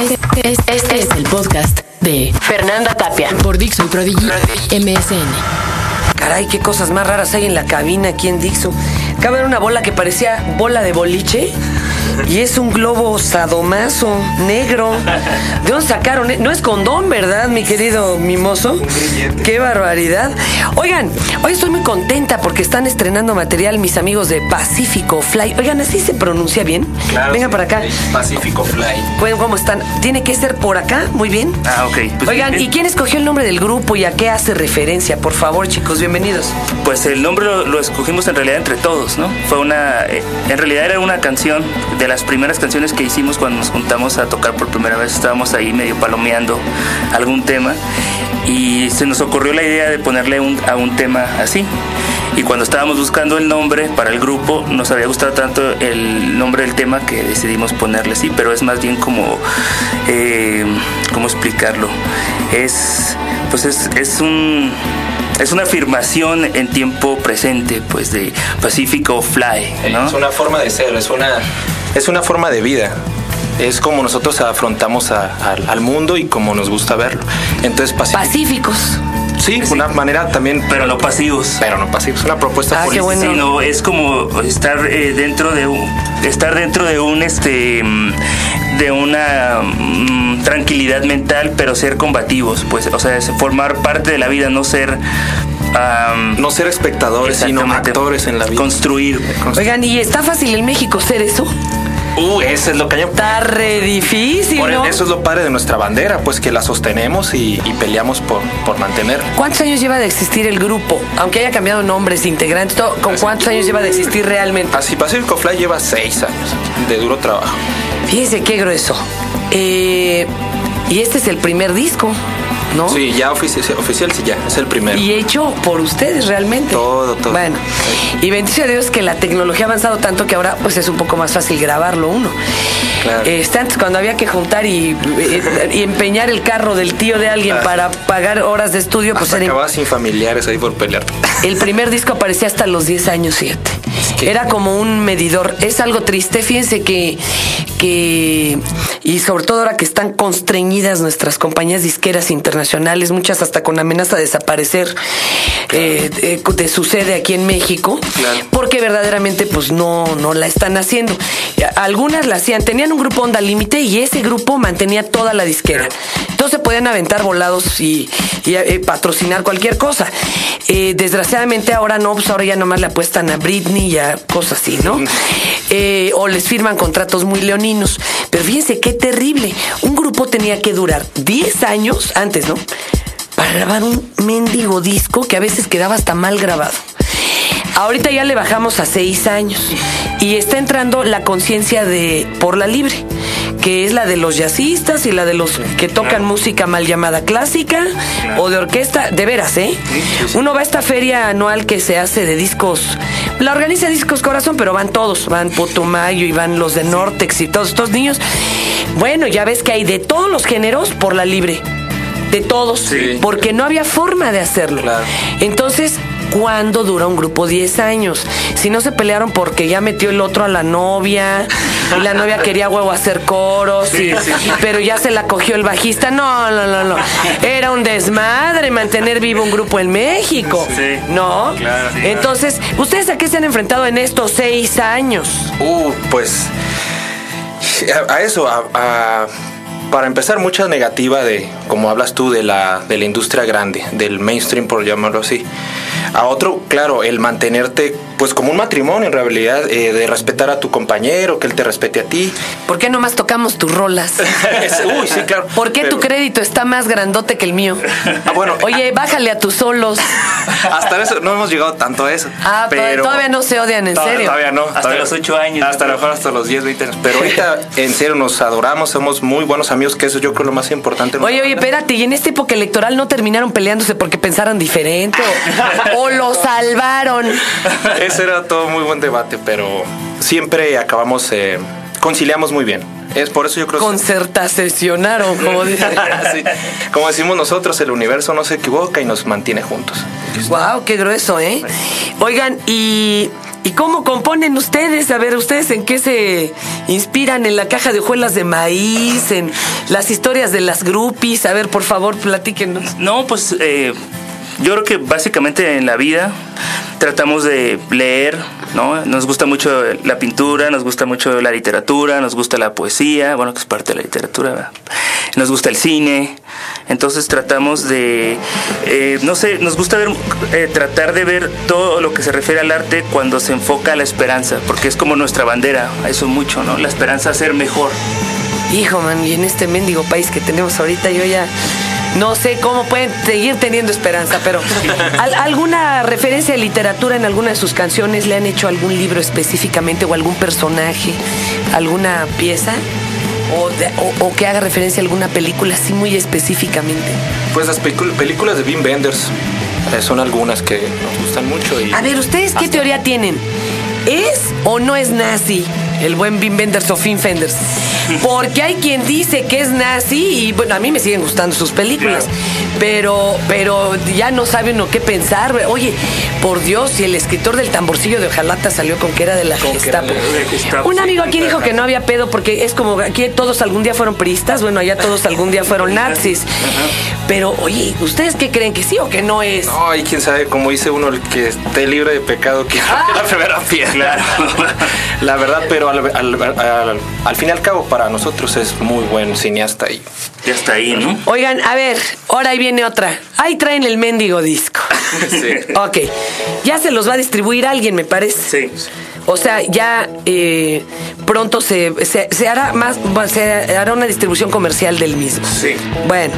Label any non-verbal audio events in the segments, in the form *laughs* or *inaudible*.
Este, es- este es el podcast de Fernanda Tapia por Dixon Prodigy MSN. Caray, qué cosas más raras hay en la cabina aquí en Dixon. Ver una bola que parecía bola de boliche y es un globo sadomaso negro. ¿De dónde sacaron? No es condón, ¿verdad, mi querido mimoso? Qué barbaridad. Oigan, hoy estoy muy contenta porque están estrenando material mis amigos de Pacífico Fly. Oigan, ¿así se pronuncia bien? Vengan para acá. Pacífico Fly. Bueno, ¿Cómo están? ¿Tiene que ser por acá? Muy bien. Ah, ok. Pues, Oigan, bien. ¿y quién escogió el nombre del grupo y a qué hace referencia? Por favor, chicos, bienvenidos. Pues el nombre lo, lo escogimos en realidad entre todos, ¿no? Fue una. eh, en realidad era una canción de las primeras canciones que hicimos cuando nos juntamos a tocar por primera vez. Estábamos ahí medio palomeando algún tema y se nos ocurrió la idea de ponerle a un tema así. Y cuando estábamos buscando el nombre para el grupo, nos había gustado tanto el nombre del tema que decidimos ponerle así, pero es más bien como, eh, ¿cómo explicarlo? Es, pues es, es un, es una afirmación en tiempo presente, pues de Pacífico Fly, ¿no? Es una forma de ser, es una, es una forma de vida. Es como nosotros afrontamos a- al- al mundo y como nos gusta verlo. Entonces, pacífico. Pacíficos. sí, una manera también, Pero no pasivos. pero no pasivo. Es una propuesta Ah, qué bueno. sino es como estar eh, dentro de un estar dentro de un este mm, de una mm, tranquilidad mental pero ser combativos pues o sea es formar parte de la vida no ser am, No ser espectadores, sino actores en la vida. construir Oigan, ¿y está fácil en México ser eso? Uh, eso es lo que Está re difícil, Por ¿no? eso es lo padre de nuestra bandera, pues que la sostenemos y, y peleamos por, por mantenerla. ¿Cuántos años lleva de existir el grupo? Aunque haya cambiado nombres, integrantes, todo, ¿con cuántos años lleva de existir realmente? Así, Pacífico Fly lleva seis años de duro trabajo. Fíjense qué grueso. Eh, y este es el primer disco, ¿no? Sí, ya ofici- oficial, sí, ya, es el primero. Y hecho por ustedes realmente. Todo, todo. Bueno, y bendice a Dios que la tecnología ha avanzado tanto que ahora pues es un poco más fácil grabarlo uno. Claro. Este, antes cuando había que juntar y, eh, y empeñar el carro del tío de alguien Ah. para pagar horas de estudio, pues Hasta era acababa sin familiares ahí por pelear. el primer disco aparecía hasta los 10 años, fíjate. Era como un medidor. Es algo triste, fíjense que, que, y sobre todo ahora que están constreñidas nuestras compañías disqueras internacionales, muchas hasta con amenaza de desaparecer eh, de, de su sede aquí en México, Claro. porque verdaderamente pues no, no la están haciendo. Algunas la hacían, tenían un grupo Onda Límite y ese grupo mantenía toda la disquera. Entonces podían aventar volados y, y, eh, patrocinar cualquier cosa. Eh, desgraciadamente ahora no, pues ahora ya nomás le apuestan a Britney y a cosas así, ¿no? Eh, o les firman contratos muy leoninos. Pero fíjense qué terrible. Un grupo tenía que durar 10 años antes, ¿no? Para grabar un mendigo disco que a veces quedaba hasta mal grabado. Ahorita ya le bajamos a seis años y está entrando la conciencia de por la libre, que es la de los jazzistas y la de los que tocan música mal llamada clásica o de orquesta, de veras, ¿eh? Uno va a esta feria anual que se hace de discos, la organiza Discos Corazón, pero van todos, van Putumayo y van los de Nortex y todos estos niños. Bueno, ya ves que hay de todos los géneros por la libre de todos, Sí. porque no había forma de hacerlo. Claro. Entonces, ¿cuándo dura un grupo 10 años? Si no se pelearon porque ya metió el otro a la novia y la novia quería huevo hacer coros, y- pero ya se la cogió el bajista. No, no, no, no. Era un desmadre mantener vivo un grupo en México. Sí. ¿No? Claro, sí. Entonces, ¿ustedes a qué se han enfrentado en estos seis años? Uh, pues a, a eso, a- a- para empezar, mucha negativa de, como hablas tú, de la, de la industria grande, del mainstream, por llamarlo así. A otro, claro, el mantenerte, pues como un matrimonio en realidad, eh, de respetar a tu compañero, que él te respete a ti. ¿Por qué nomás tocamos tus rolas? *laughs* Uy, sí, claro. ¿Por qué tu crédito está más grandote que el mío? Ah, bueno, Oye, bájale a tus solos. *laughs* hasta eso no hemos llegado tanto a eso. Ah, pero todavía no se odian, en Todavía- serio. Todavía no. Hasta todavía- los ocho años, Hasta mejor hasta los 10, 20 años. Pero ahorita, *laughs* en serio, nos adoramos, somos muy buenos amigos, que eso yo creo lo más importante. Oye, oye, espérate, y en esta época electoral no terminaron peleándose porque pensaron diferente o, o lo salvaron. *laughs* Ese era todo muy buen debate, pero siempre acabamos, eh, conciliamos muy bien. Es por eso yo creo Concertacionaron, como *laughs* dicen. Sí. Como decimos nosotros, el universo no se equivoca y nos mantiene juntos. Wow, qué grueso, ¿eh? Oigan, y ¿Y cómo componen ustedes? A ver, ¿ustedes en qué se inspiran? ¿En la caja de hojuelas de maíz? ¿En las historias de las groupies? A ver, por favor, platíquenos. No, pues eh, yo creo que básicamente en la vida tratamos de leer, ¿no? Nos gusta mucho la pintura, nos gusta mucho la literatura, nos gusta la poesía, bueno, que es parte de la literatura, ¿verdad? nos gusta el cine, entonces tratamos de, eh, no sé, nos gusta ver, eh, tratar de ver todo lo que se refiere al arte cuando se enfoca a la esperanza, porque es como nuestra bandera, eso mucho, ¿no? La esperanza a ser mejor. Hijo, man, y en este mendigo país que tenemos ahorita, yo ya no sé cómo pueden seguir teniendo esperanza, pero ¿alguna referencia de literatura en alguna de sus canciones? ¿Le han hecho algún libro específicamente o algún personaje, alguna pieza? O, que haga referencia a alguna película así muy específicamente? Pues las películas de Wim Wenders eh, son algunas que nos gustan mucho. Y a ver, ¿ustedes qué teoría tienen? ¿Es o no es nazi el buen Wim Wenders o Finn Fenders? Porque hay quien dice que es nazi y bueno, a mí me siguen gustando sus películas. Pero, pero ya no sabe uno qué pensar. Oye, por Dios, si el escritor del tamborcillo de Ojalata salió con que era de la Gestapo. Un amigo aquí dijo que no había pedo porque es como aquí todos algún día fueron priistas, bueno, allá todos algún día fueron *laughs* nazis. Pero, oye, ¿ustedes qué creen que sí o que no es? No, y quién sabe, como dice uno, el que esté libre de pecado, que ah. *laughs* la primera piedra. *laughs* la verdad, pero al, al fin y al cabo, para nosotros es muy buen cineasta y ya está ahí, ¿no? Oigan, a ver, ahora ahí viene otra. Ahí traen el mendigo disco. *laughs* sí. Ok. Ya se los va a distribuir alguien, me parece. Sí. O sea, ya eh, pronto se, se, hará más, se hará una distribución comercial del mismo. Sí. Bueno.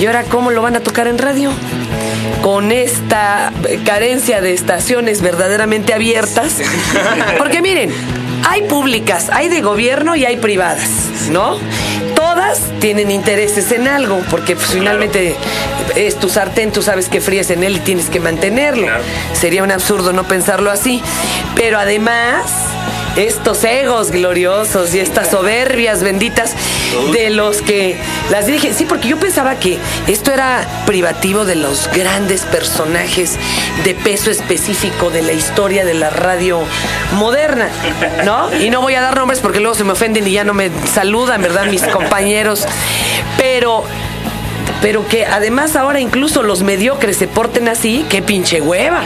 ¿Y ahora cómo lo van a tocar en radio? Con esta carencia de estaciones verdaderamente abiertas. *laughs* Porque miren, hay públicas, hay de gobierno y hay privadas, ¿no? Todas tienen intereses en algo, porque pues, finalmente es tu sartén, tú sabes que fríes en él y tienes que mantenerlo. Sería un absurdo no pensarlo así. Pero además estos egos gloriosos y estas soberbias benditas de los que las dije. Sí, porque yo pensaba que esto era privativo de los grandes personajes de peso específico de la historia de la radio moderna, ¿no? Y no voy a dar nombres porque luego se me ofenden y ya no me saludan, ¿verdad? Mis compañeros. Pero pero que además ahora incluso los mediocres se porten así, qué pinche hueva.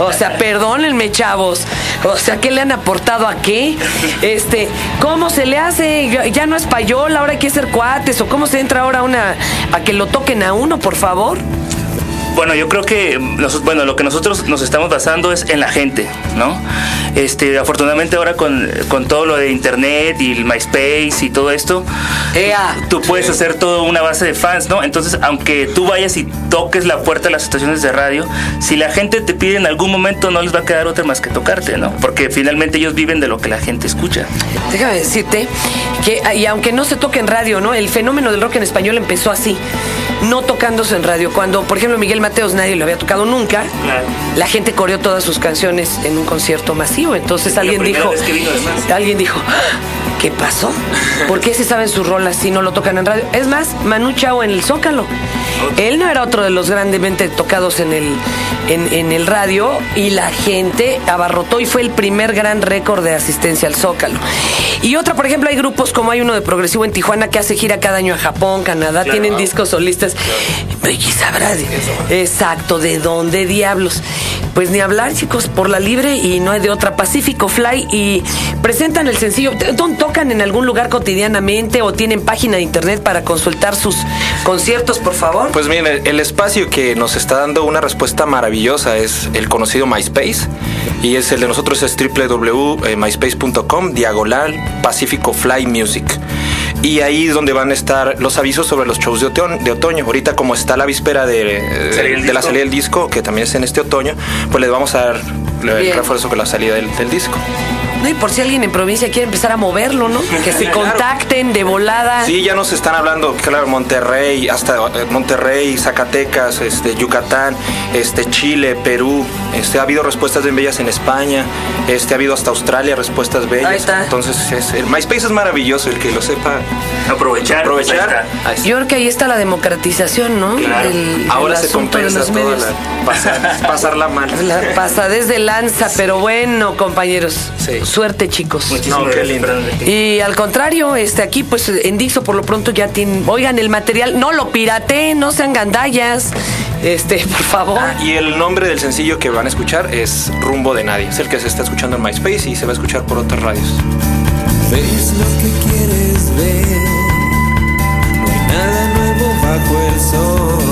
O sea, *laughs* perdónenme, chavos. O sea, ¿qué le han aportado a qué? Este, ¿cómo se le hace? Ya no es payola, ahora hay que ser cuates. ¿O cómo se entra ahora una a que lo toquen a uno, por favor? Bueno, yo creo que bueno, lo que nosotros nos estamos basando es en la gente, ¿no? Este, afortunadamente ahora con, todo lo de internet y el MySpace y todo esto, tú puedes hacer toda una base de fans, ¿no? Entonces, aunque tú vayas y toques la puerta de las estaciones de radio, si la gente te pide en algún momento no les va a quedar otra más que tocarte, ¿no? Porque finalmente ellos viven de lo que la gente escucha. Déjame decirte que y aunque no se toque en radio, ¿no? El fenómeno del rock en español empezó así no tocándose en radio. Cuando, por ejemplo, Miguel Mateos nadie lo había tocado nunca, la gente coreó todas sus canciones en un concierto masivo. Entonces alguien dijo, alguien dijo, ¿qué pasó? ¿Por qué se saben sus rolas si no lo tocan en radio? Es más, Manu Chao en el Zócalo. Él no era otro de los grandemente tocados en el, en, el radio y la gente abarrotó y fue el primer gran récord de asistencia al Zócalo. Y otra, por ejemplo, hay grupos como hay uno de progresivo en Tijuana que hace gira cada año a Japón, Canadá, tienen discos solistas. Y sabrá, exacto, de dónde diablos. Pues ni hablar, chicos, por la libre y no hay de otra. Pacífico Fly y presentan el sencillo. ¿Tocan en algún lugar cotidianamente o tienen página de internet para consultar sus conciertos, por favor? Pues miren, el espacio que nos está dando una respuesta maravillosa es el conocido MySpace y es el de nosotros es www.myspace.com diagonal Pacífico Fly Music. Y ahí es donde van a estar los avisos sobre los shows de, otoño. Ahorita como está la víspera de, la salida del disco, que también es en este otoño, pues les vamos a dar el refuerzo con la salida del, disco. No, y por si alguien en provincia quiere empezar a moverlo, ¿no? Que se *laughs* contacten de volada. Sí, ya nos están hablando, claro, Monterrey, hasta eh, Monterrey, Zacatecas, este, Yucatán, este, Chile, Perú, Este, ha habido respuestas bien bellas en España, este, ha habido hasta Australia respuestas bellas. Ahí está. Entonces, es- el MySpace es maravilloso, el que lo sepa Aprovechar. aprovechar. ahí está. Yo creo que ahí está la democratización, ¿no? Claro. Ahora se compensa toda la, pasar- pasarla mal. La pasadez de lanza, pero bueno, compañeros. Sí. Suerte, chicos. Muchísimas No, qué gracias, lindo. Y al contrario, este aquí, pues en Dixo por lo pronto ya tienen. Oigan, el material, no lo pirateen, no sean gandallas. Este, *laughs* por favor. Ah, y el nombre del sencillo que van a escuchar es Rumbo de Nadie. Es el que se está escuchando en MySpace y se va a escuchar por otras radios. Ves lo que quieres ver, no hay nada nuevo bajo el sol.